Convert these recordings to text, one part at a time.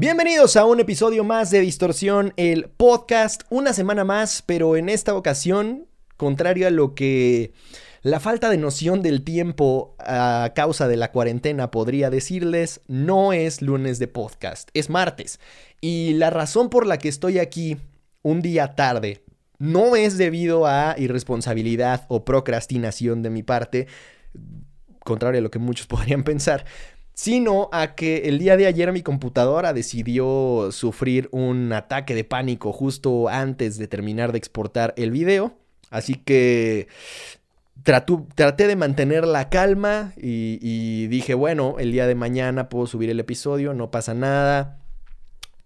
Bienvenidos a un episodio más de Distorsión, el podcast, una semana más, pero en esta ocasión, contrario a lo que la falta de noción del tiempo a causa de la cuarentena podría decirles, no es lunes de podcast, es martes. Y la razón por la que estoy aquí un día tarde no es debido a irresponsabilidad o procrastinación de mi parte, contrario a lo que muchos podrían pensar, sino a que el día de ayer mi computadora decidió sufrir un ataque de pánico justo antes de terminar de exportar el video. Así que traté de mantener la calma y, dije, bueno, el día de mañana puedo subir el episodio, no pasa nada,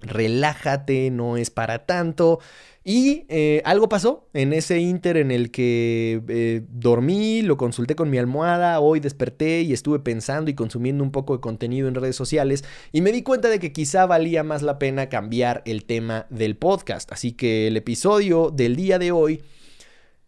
relájate, no es para tanto. Y eh, algo pasó en ese inter en el que eh, dormí, lo consulté con mi almohada, hoy desperté y estuve pensando y consumiendo un poco de contenido en redes sociales y me di cuenta de que quizá valía más la pena cambiar el tema del podcast. Así que el episodio del día de hoy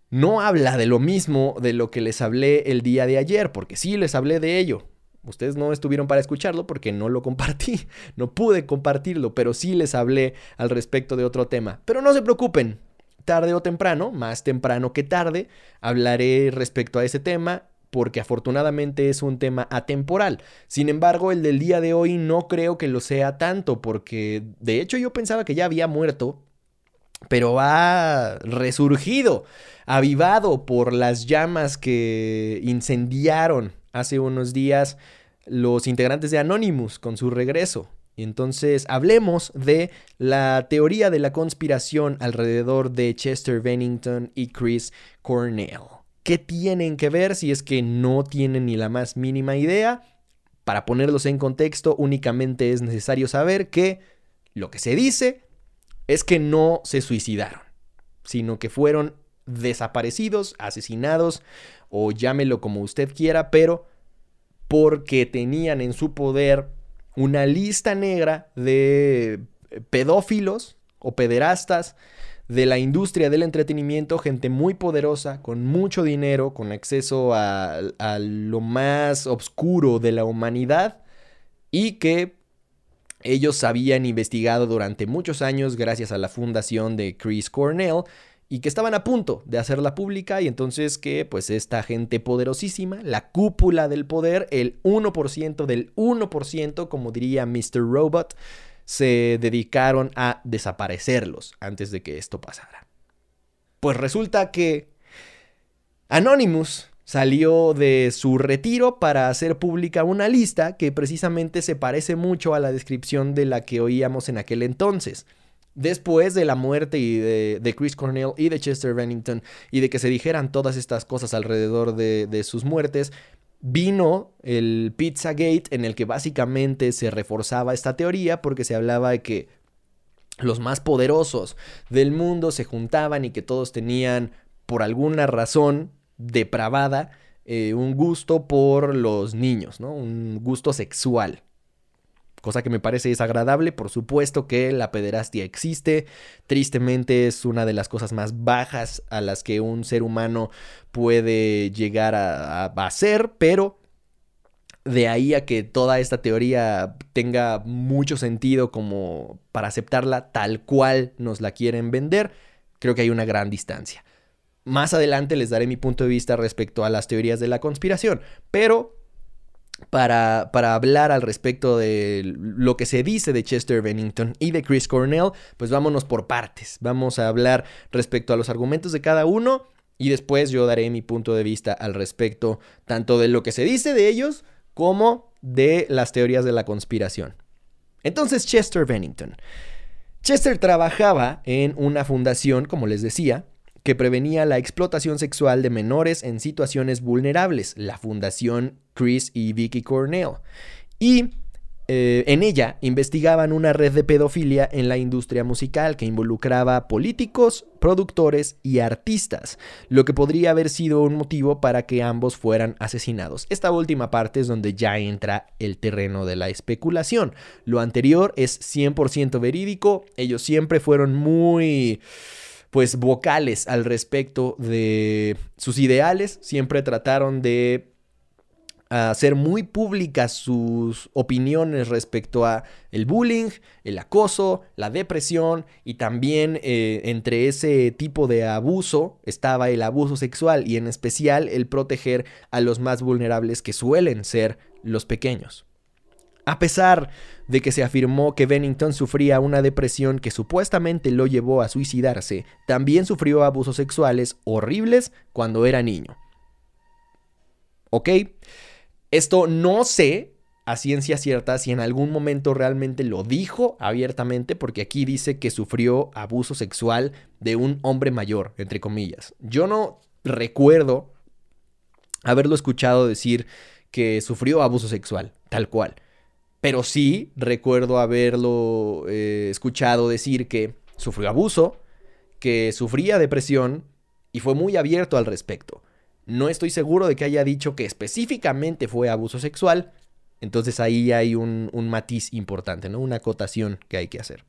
no habla de lo mismo de lo que les hablé el día de ayer, porque sí les hablé de ello. Ustedes no estuvieron para escucharlo porque no lo compartí, no pude compartirlo, pero sí les hablé al respecto de otro tema. Pero no se preocupen, tarde o temprano, más temprano que tarde, hablaré respecto a ese tema porque afortunadamente es un tema atemporal. Sin embargo, el del día de hoy no creo que lo sea tanto porque de hecho yo pensaba que ya había muerto, pero ha resurgido, avivado por las llamas que incendiaron hace unos días los integrantes de Anonymous con su regreso. Y entonces hablemos de la teoría de la conspiración alrededor de Chester Bennington y Chris Cornell. ¿Qué tienen que ver si es que no tienen ni la más mínima idea? Para ponerlos en contexto, únicamente es necesario saber que lo que se dice es que no se suicidaron, sino que fueron desaparecidos, asesinados o llámelo como usted quiera, pero porque tenían en su poder una lista negra de pedófilos o pederastas de la industria del entretenimiento, gente muy poderosa, con mucho dinero, con acceso a, a lo más oscuro de la humanidad y que ellos habían investigado durante muchos años gracias a la fundación de Chris Cornell y que estaban a punto de hacerla pública y entonces que pues esta gente poderosísima, la cúpula del poder, el 1% del 1%, como diría Mr. Robot, se dedicaron a desaparecerlos antes de que esto pasara. Pues resulta que Anonymous salió de su retiro para hacer pública una lista que precisamente se parece mucho a la descripción de la que oíamos en aquel entonces después de la muerte de, Chris Cornell y de Chester Bennington y de que se dijeran todas estas cosas alrededor de, de sus muertes, vino el Pizzagate en el que básicamente se reforzaba esta teoría porque se hablaba de que los más poderosos del mundo se juntaban y que todos tenían por alguna razón depravada eh, un gusto por los niños, ¿no? Un gusto sexual cosa que me parece desagradable. Por supuesto que la pederastia existe, tristemente es una de las cosas más bajas a las que un ser humano puede llegar a, hacer, pero de ahí a que toda esta teoría tenga mucho sentido como para aceptarla tal cual nos la quieren vender, creo que hay una gran distancia. Más adelante les daré mi punto de vista respecto a las teorías de la conspiración, pero para, para, hablar al respecto de lo que se dice de Chester Bennington y de Chris Cornell, pues vámonos por partes. Vamos a hablar respecto a los argumentos de cada uno y después yo daré mi punto de vista al respecto tanto de lo que se dice de ellos como de las teorías de la conspiración. Entonces, Chester Bennington. Chester trabajaba en una fundación, como les decía, que prevenía la explotación sexual de menores en situaciones vulnerables, la Fundación Chris y Vicky Cornell. Y eh, en ella investigaban una red de pedofilia en la industria musical que involucraba políticos, productores y artistas, lo que podría haber sido un motivo para que ambos fueran asesinados. Esta última parte es donde ya entra el terreno de la especulación. Lo anterior es 100% verídico, ellos siempre fueron muy pues vocales al respecto de sus ideales, siempre trataron de hacer muy públicas sus opiniones respecto a el bullying, el acoso, la depresión y también eh, entre ese tipo de abuso estaba el abuso sexual y en especial el proteger a los más vulnerables que suelen ser los pequeños. A pesar de que se afirmó que Bennington sufría una depresión que supuestamente lo llevó a suicidarse, también sufrió abusos sexuales horribles cuando era niño. ¿Ok? Esto no sé a ciencia cierta si en algún momento realmente lo dijo abiertamente, porque aquí dice que sufrió abuso sexual de un hombre mayor, entre comillas. Yo no recuerdo haberlo escuchado decir que sufrió abuso sexual, tal cual. Pero sí recuerdo haberlo eh, escuchado decir que sufrió abuso, que sufría depresión y fue muy abierto al respecto. No estoy seguro de que haya dicho que específicamente fue abuso sexual. Entonces ahí hay un, matiz importante, ¿no? Una acotación que hay que hacer.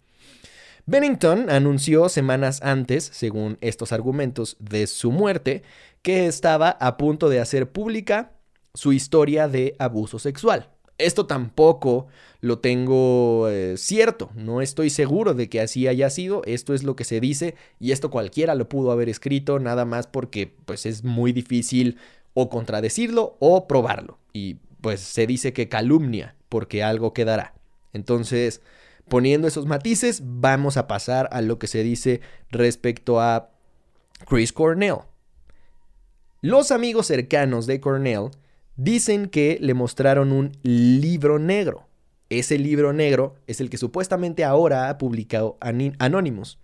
Bennington anunció semanas antes, según estos argumentos, de su muerte, que estaba a punto de hacer pública su historia de abuso sexual. Esto tampoco lo tengo eh, cierto, no estoy seguro de que así haya sido, esto es lo que se dice y esto cualquiera lo pudo haber escrito nada más porque pues es muy difícil o contradecirlo o probarlo y pues se dice que calumnia porque algo quedará. Entonces, poniendo esos matices, vamos a pasar a lo que se dice respecto a Chris Cornell. Los amigos cercanos de Cornell Dicen que le mostraron un libro negro. Ese libro negro es el que supuestamente ahora ha publicado Anonymous.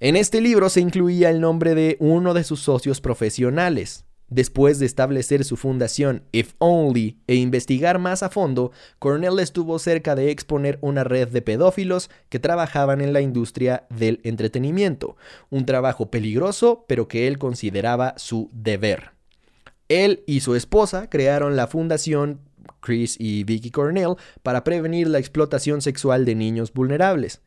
En este libro se incluía el nombre de uno de sus socios profesionales. Después de establecer su fundación If Only e investigar más a fondo, Cornell estuvo cerca de exponer una red de pedófilos que trabajaban en la industria del entretenimiento, un trabajo peligroso pero que él consideraba su deber. Él y su esposa crearon la fundación Chris y Vicky Cornell para prevenir la explotación sexual de niños vulnerables.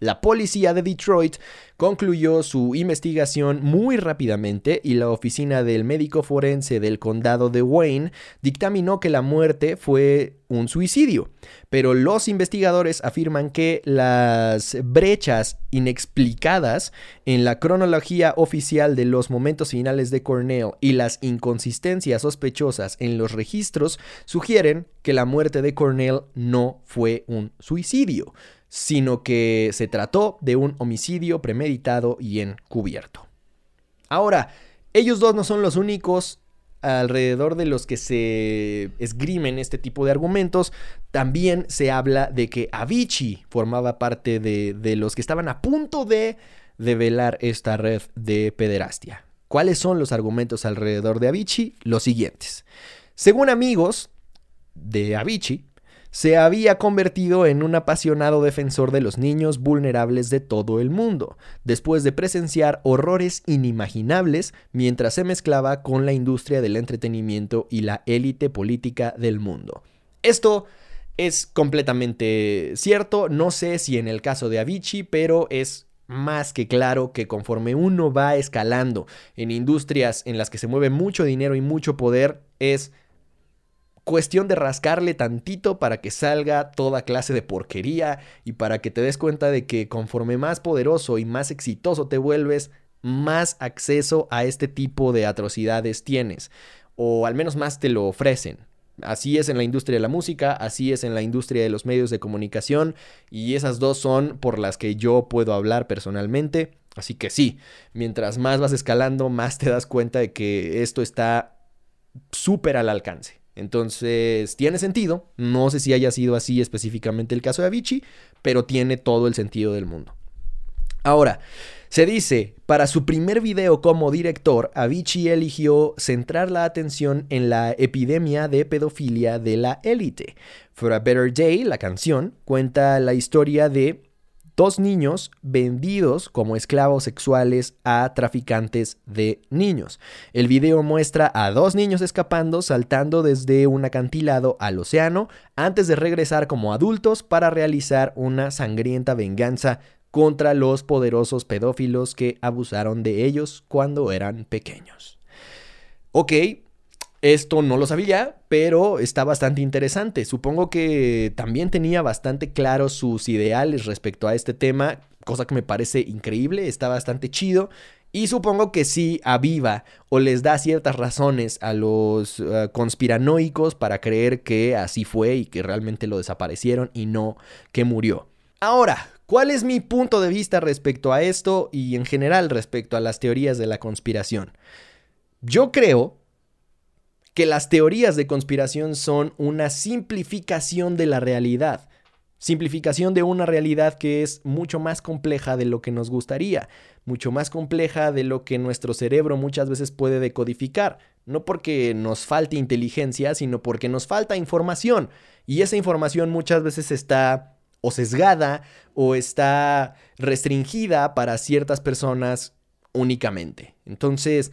La policía de Detroit concluyó su investigación muy rápidamente y la oficina del médico forense del condado de Wayne dictaminó que la muerte fue un suicidio. Pero los investigadores afirman que las brechas inexplicadas en la cronología oficial de los momentos finales de Cornell y las inconsistencias sospechosas en los registros sugieren que la muerte de Cornell no fue un suicidio sino que se trató de un homicidio premeditado y encubierto. Ahora, ellos dos no son los únicos alrededor de los que se esgrimen este tipo de argumentos. También se habla de que Avicii formaba parte de, de los que estaban a punto de develar esta red de pederastia. ¿Cuáles son los argumentos alrededor de Avicii? Los siguientes. Según amigos de Avicii, se había convertido en un apasionado defensor de los niños vulnerables de todo el mundo, después de presenciar horrores inimaginables mientras se mezclaba con la industria del entretenimiento y la élite política del mundo. Esto es completamente cierto, no sé si en el caso de Avicii, pero es más que claro que conforme uno va escalando en industrias en las que se mueve mucho dinero y mucho poder, es cuestión de rascarle tantito para que salga toda clase de porquería y para que te des cuenta de que conforme más poderoso y más exitoso te vuelves, más acceso a este tipo de atrocidades tienes, o al menos más te lo ofrecen. Así es en la industria de la música, así es en la industria de los medios de comunicación, y esas dos son por las que yo puedo hablar personalmente. Así que sí, mientras más vas escalando, más te das cuenta de que esto está súper al alcance. Entonces, tiene sentido. No sé si haya sido así específicamente el caso de Avicii, pero tiene todo el sentido del mundo. Ahora, se dice, para su primer video como director, Avicii eligió centrar la atención en la epidemia de pedofilia de la élite. For a Better Day, la canción, cuenta la historia de dos niños vendidos como esclavos sexuales a traficantes de niños. El video muestra a dos niños escapando saltando desde un acantilado al océano antes de regresar como adultos para realizar una sangrienta venganza contra los poderosos pedófilos que abusaron de ellos cuando eran pequeños. Ok, Esto no lo sabía, pero está bastante interesante. Supongo que también tenía bastante claros sus ideales respecto a este tema, cosa que me parece increíble, está bastante chido. Y supongo que sí aviva o les da ciertas razones a los eh, conspiranoicos para creer que así fue y que realmente lo desaparecieron y no que murió. Ahora, ¿cuál es mi punto de vista respecto a esto y en general respecto a las teorías de la conspiración? Yo creo que las teorías de conspiración son una simplificación de la realidad. Simplificación de una realidad que es mucho más compleja de lo que nos gustaría, mucho más compleja de lo que nuestro cerebro muchas veces puede decodificar. No porque nos falte inteligencia, sino porque nos falta información. Y esa información muchas veces está o sesgada o está restringida para ciertas personas únicamente. Entonces,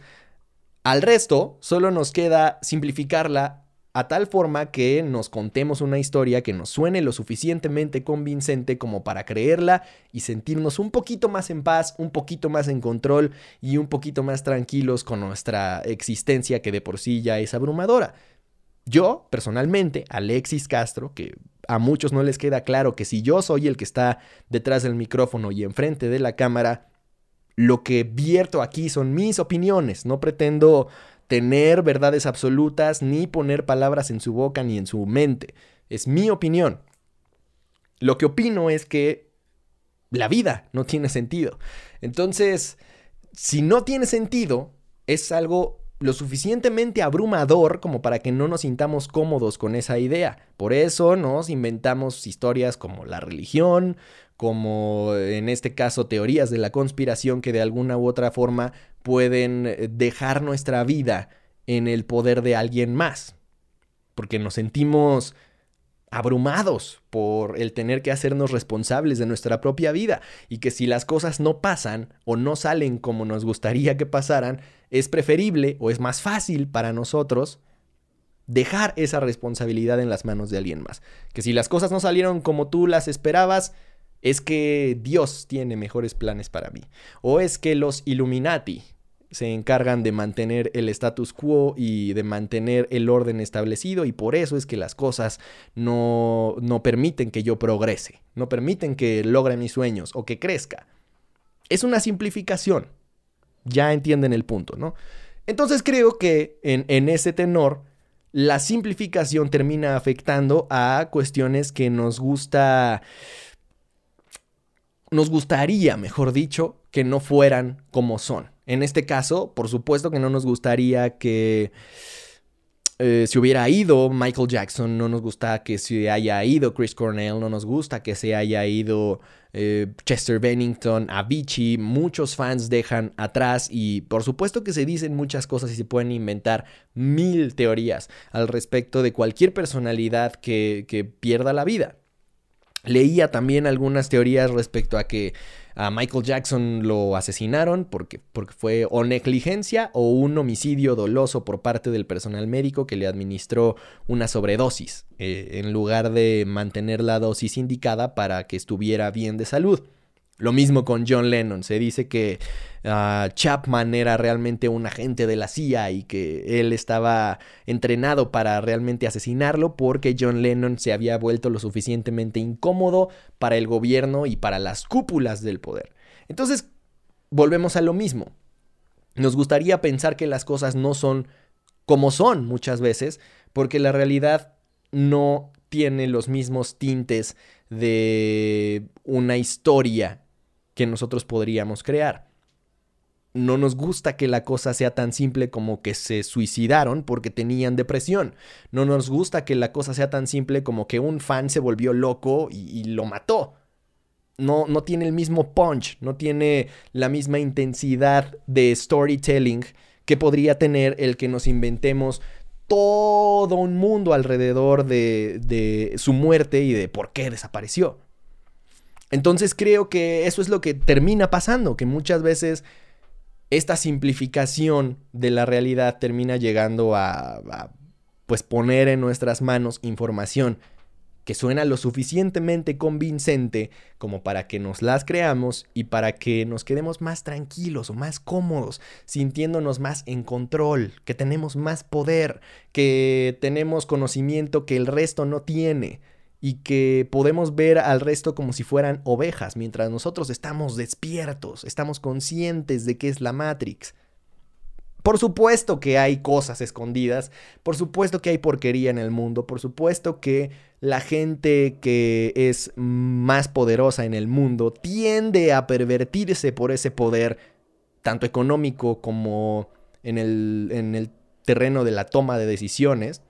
al resto, solo nos queda simplificarla a tal forma que nos contemos una historia que nos suene lo suficientemente convincente como para creerla y sentirnos un poquito más en paz, un poquito más en control y un poquito más tranquilos con nuestra existencia que de por sí ya es abrumadora. Yo, personalmente, Alexis Castro, que a muchos no les queda claro que si yo soy el que está detrás del micrófono y enfrente de la cámara, lo que vierto aquí son mis opiniones, no pretendo tener verdades absolutas ni poner palabras en su boca ni en su mente. Es mi opinión. Lo que opino es que la vida no tiene sentido. Entonces, si no tiene sentido, es algo lo suficientemente abrumador como para que no nos sintamos cómodos con esa idea. Por eso nos inventamos historias como la religión, como en este caso teorías de la conspiración que de alguna u otra forma pueden eh, dejar nuestra vida en el poder de alguien más. Porque nos sentimos abrumados por el tener que hacernos responsables de nuestra propia vida y que si las cosas no pasan o no salen como nos gustaría que pasaran, es preferible o es más fácil para nosotros dejar esa responsabilidad en las manos de alguien más. Que si las cosas no salieron como tú las esperabas, es que Dios tiene mejores planes para mí. O es que los Illuminati se encargan de mantener el status quo y de mantener el orden establecido y por eso es que las cosas no, no permiten que yo progrese, no permiten que logre mis sueños o que crezca. Es una simplificación. Ya entienden el punto, ¿no? Entonces creo que en, en ese tenor la simplificación termina afectando a cuestiones que nos gusta nos gustaría, mejor dicho, que no fueran como son. En este caso, por supuesto que no nos gustaría que eh, se hubiera ido Michael Jackson, no nos gusta que se haya ido Chris Cornell, no nos gusta que se haya ido eh, Chester Bennington, Avicii, muchos fans dejan atrás y por supuesto que se dicen muchas cosas y se pueden inventar mil teorías al respecto de cualquier personalidad que, que pierda la vida. Leía también algunas teorías respecto a que a Michael Jackson lo asesinaron porque, porque fue o negligencia o un homicidio doloso por parte del personal médico que le administró una sobredosis eh, en lugar de mantener la dosis indicada para que estuviera bien de salud. Lo mismo con John Lennon. Se dice que ah, Chapman era realmente un agente de la CIA y que él estaba entrenado para realmente asesinarlo porque John Lennon se había vuelto lo suficientemente incómodo para el gobierno y para las cúpulas del poder. Entonces, volvemos a lo mismo. Nos gustaría pensar que las cosas no son como son muchas veces porque la realidad no tiene los mismos tintes de una historia que nosotros podríamos crear. No nos gusta que la cosa sea tan simple como que se suicidaron porque tenían depresión. No nos gusta que la cosa sea tan simple como que un fan se volvió loco y, lo mató. No, no tiene el mismo punch, no tiene la misma intensidad de storytelling que podría tener el que nos inventemos todo un mundo alrededor de, de su muerte y de por qué desapareció. Entonces creo que eso es lo que termina pasando, que muchas veces esta simplificación de la realidad termina llegando a, pues poner en nuestras manos información que suena lo suficientemente convincente como para que nos las creamos y para que nos quedemos más tranquilos o más cómodos, sintiéndonos más en control, que tenemos más poder, que tenemos conocimiento que el resto no tiene y que podemos ver al resto como si fueran ovejas, mientras nosotros estamos despiertos, estamos conscientes de qué es la Matrix. Por supuesto que hay cosas escondidas, por supuesto que hay porquería en el mundo, por supuesto que la gente que es más poderosa en el mundo tiende a pervertirse por ese poder, tanto económico como en el, en el terreno de la toma de decisiones.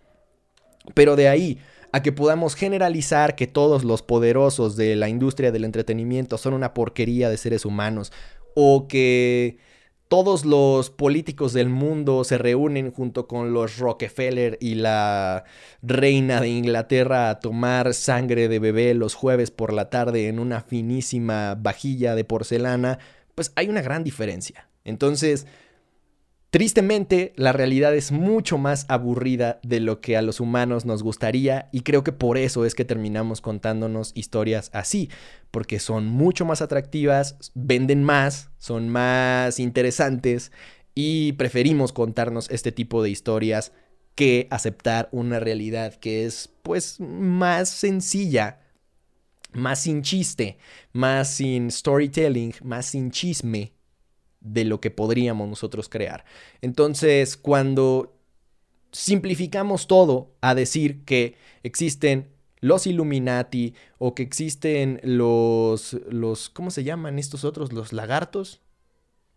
Pero de ahí a que podamos generalizar que todos los poderosos de la industria del entretenimiento son una porquería de seres humanos o que todos los políticos del mundo se reúnen junto con los Rockefeller y la reina de Inglaterra a tomar sangre de bebé los jueves por la tarde en una finísima vajilla de porcelana, pues hay una gran diferencia. Entonces, Tristemente, la realidad es mucho más aburrida de lo que a los humanos nos gustaría y creo que por eso es que terminamos contándonos historias así, porque son mucho más atractivas, venden más, son más interesantes y preferimos contarnos este tipo de historias que aceptar una realidad que es pues más sencilla, más sin chiste, más sin storytelling, más sin chisme de lo que podríamos nosotros crear. Entonces, cuando simplificamos todo a decir que existen los Illuminati o que existen los los ¿cómo se llaman estos otros? Los lagartos,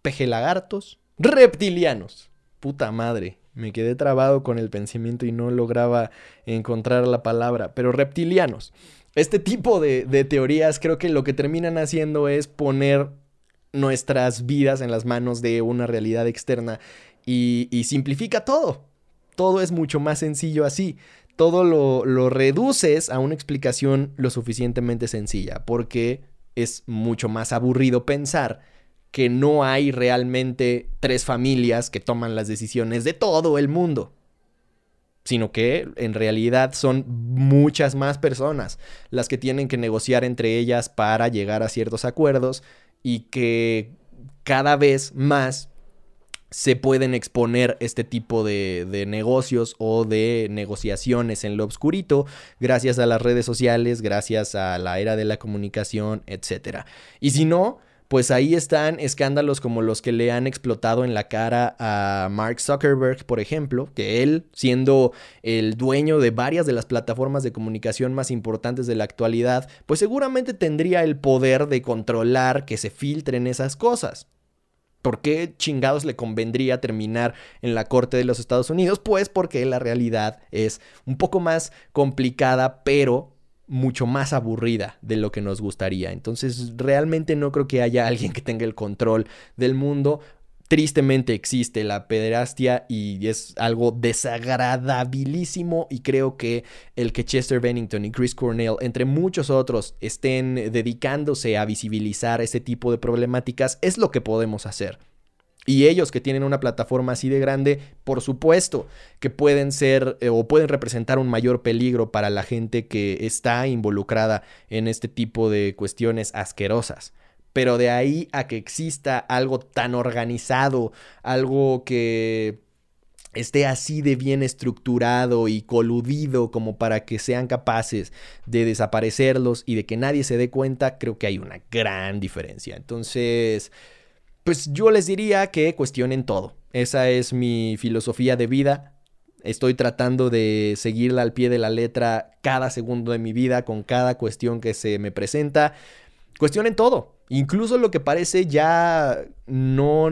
pejelagartos, reptilianos. Puta madre, me quedé trabado con el pensamiento y no lograba encontrar la palabra, pero reptilianos. Este tipo de, de teorías creo que lo que terminan haciendo es poner nuestras vidas en las manos de una realidad externa y, simplifica todo. Todo es mucho más sencillo así. Todo lo, lo reduces a una explicación lo suficientemente sencilla, porque es mucho más aburrido pensar que no hay realmente tres familias que toman las decisiones de todo el mundo, sino que en realidad son muchas más personas las que tienen que negociar entre ellas para llegar a ciertos acuerdos y que cada vez más se pueden exponer este tipo de, de, negocios o de negociaciones en lo obscurito gracias a las redes sociales, gracias a la era de la comunicación, etc. Y si no, pues ahí están escándalos como los que le han explotado en la cara a Mark Zuckerberg, por ejemplo, que él, siendo el dueño de varias de las plataformas de comunicación más importantes de la actualidad, pues seguramente tendría el poder de controlar que se filtren esas cosas. ¿Por qué chingados le convendría terminar en la Corte de los Estados Unidos? Pues porque la realidad es un poco más complicada, pero mucho más aburrida de lo que nos gustaría. Entonces, realmente no creo que haya alguien que tenga el control del mundo. Tristemente existe la pederastia y es algo desagradabilísimo y creo que el que Chester Bennington y Chris Cornell, entre muchos otros, estén dedicándose a visibilizar ese tipo de problemáticas es lo que podemos hacer. Y ellos que tienen una plataforma así de grande, por supuesto que pueden ser eh, o pueden representar un mayor peligro para la gente que está involucrada en este tipo de cuestiones asquerosas. Pero de ahí a que exista algo tan organizado, algo que esté así de bien estructurado y coludido como para que sean capaces de desaparecerlos y de que nadie se dé cuenta, creo que hay una gran diferencia. Entonces pues yo les diría que cuestionen todo. Esa es mi filosofía de vida. Estoy tratando de seguirla al pie de la letra cada segundo de mi vida con cada cuestión que se me presenta. Cuestionen todo. Incluso lo que parece ya no,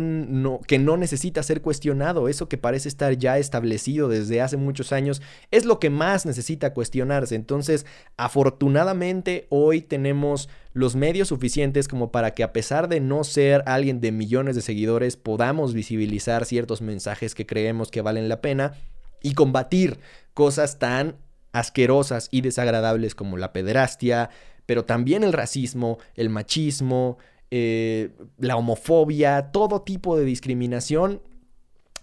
que no necesita ser cuestionado, eso que parece estar ya establecido desde hace muchos años, es lo que más necesita cuestionarse. Entonces, afortunadamente, hoy tenemos los medios suficientes como para que a pesar de no ser alguien de millones de seguidores, podamos visibilizar ciertos mensajes que creemos que valen la pena y combatir cosas tan asquerosas y desagradables como la pederastia, pero también el racismo, el machismo, eh, la homofobia, todo tipo de discriminación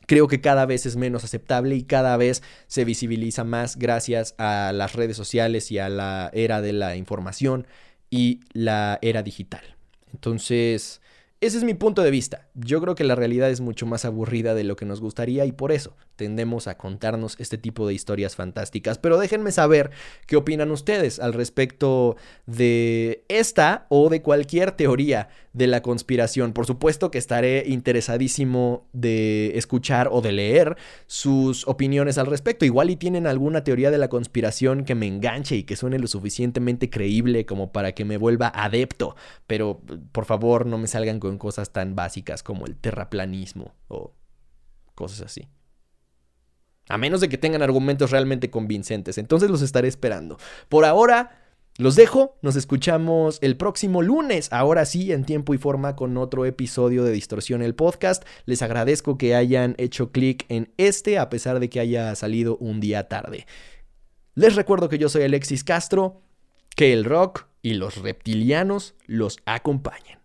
creo que cada vez es menos aceptable y cada vez se visibiliza más gracias a las redes sociales y a la era de la información y la era digital. Entonces, ese es mi punto de vista. Yo creo que la realidad es mucho más aburrida de lo que nos gustaría y por eso tendemos a contarnos este tipo de historias fantásticas. Pero déjenme saber qué opinan ustedes al respecto de esta o de cualquier teoría de la conspiración. Por supuesto que estaré interesadísimo de escuchar o de leer sus opiniones al respecto. Igual y tienen alguna teoría de la conspiración que me enganche y que suene lo suficientemente creíble como para que me vuelva adepto. Pero por favor no me salgan con cosas tan básicas como el terraplanismo o cosas así. A menos de que tengan argumentos realmente convincentes. Entonces los estaré esperando. Por ahora, los dejo. Nos escuchamos el próximo lunes. Ahora sí, en tiempo y forma, con otro episodio de Distorsión el Podcast. Les agradezco que hayan hecho clic en este, a pesar de que haya salido un día tarde. Les recuerdo que yo soy Alexis Castro. Que el rock y los reptilianos los acompañen.